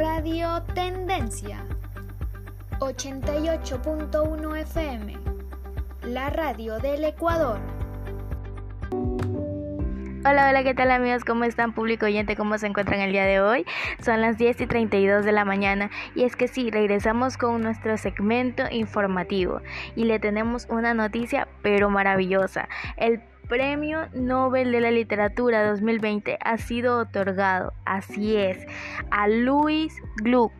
Radio Tendencia 88.1 FM, la radio del Ecuador. Hola, hola, ¿qué tal amigos? ¿Cómo están público oyente? ¿Cómo se encuentran el día de hoy? Son las 10 y 32 de la mañana y es que sí, regresamos con nuestro segmento informativo y le tenemos una noticia pero maravillosa. El Premio Nobel de la Literatura 2020 ha sido otorgado, así es, a Louise Gluck.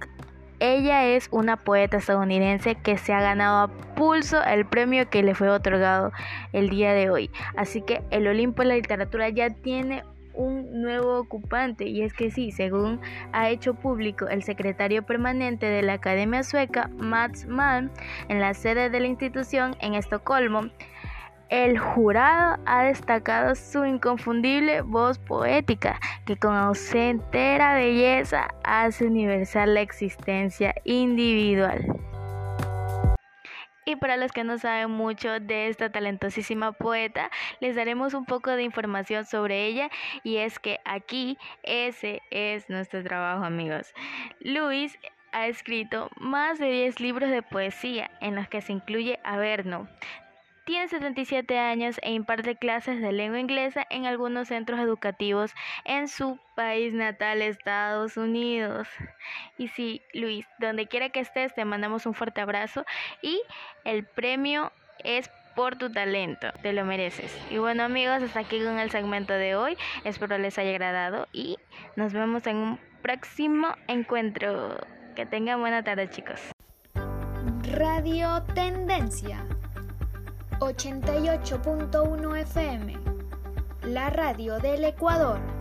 Ella es una poeta estadounidense que se ha ganado a pulso el premio que le fue otorgado el día de hoy. Así que el Olimpo de la Literatura ya tiene un nuevo ocupante y es que sí, según ha hecho público el secretario permanente de la Academia Sueca, Mats Malm, en la sede de la institución en Estocolmo, el jurado ha destacado su inconfundible voz poética, que con ausentera belleza hace universal la existencia individual. Y para los que no saben mucho de esta talentosísima poeta, les daremos un poco de información sobre ella y es que aquí ese es nuestro trabajo amigos. Luis ha escrito más de 10 libros de poesía en los que se incluye Averno, tiene 77 años e imparte clases de lengua inglesa en algunos centros educativos en su país natal, Estados Unidos. Y sí, Luis, donde quiera que estés, te mandamos un fuerte abrazo y el premio es por tu talento, te lo mereces. Y bueno amigos, hasta aquí con el segmento de hoy, espero les haya agradado y nos vemos en un próximo encuentro. Que tengan buena tarde chicos. Radio Tendencia 88.1 FM, la radio del Ecuador.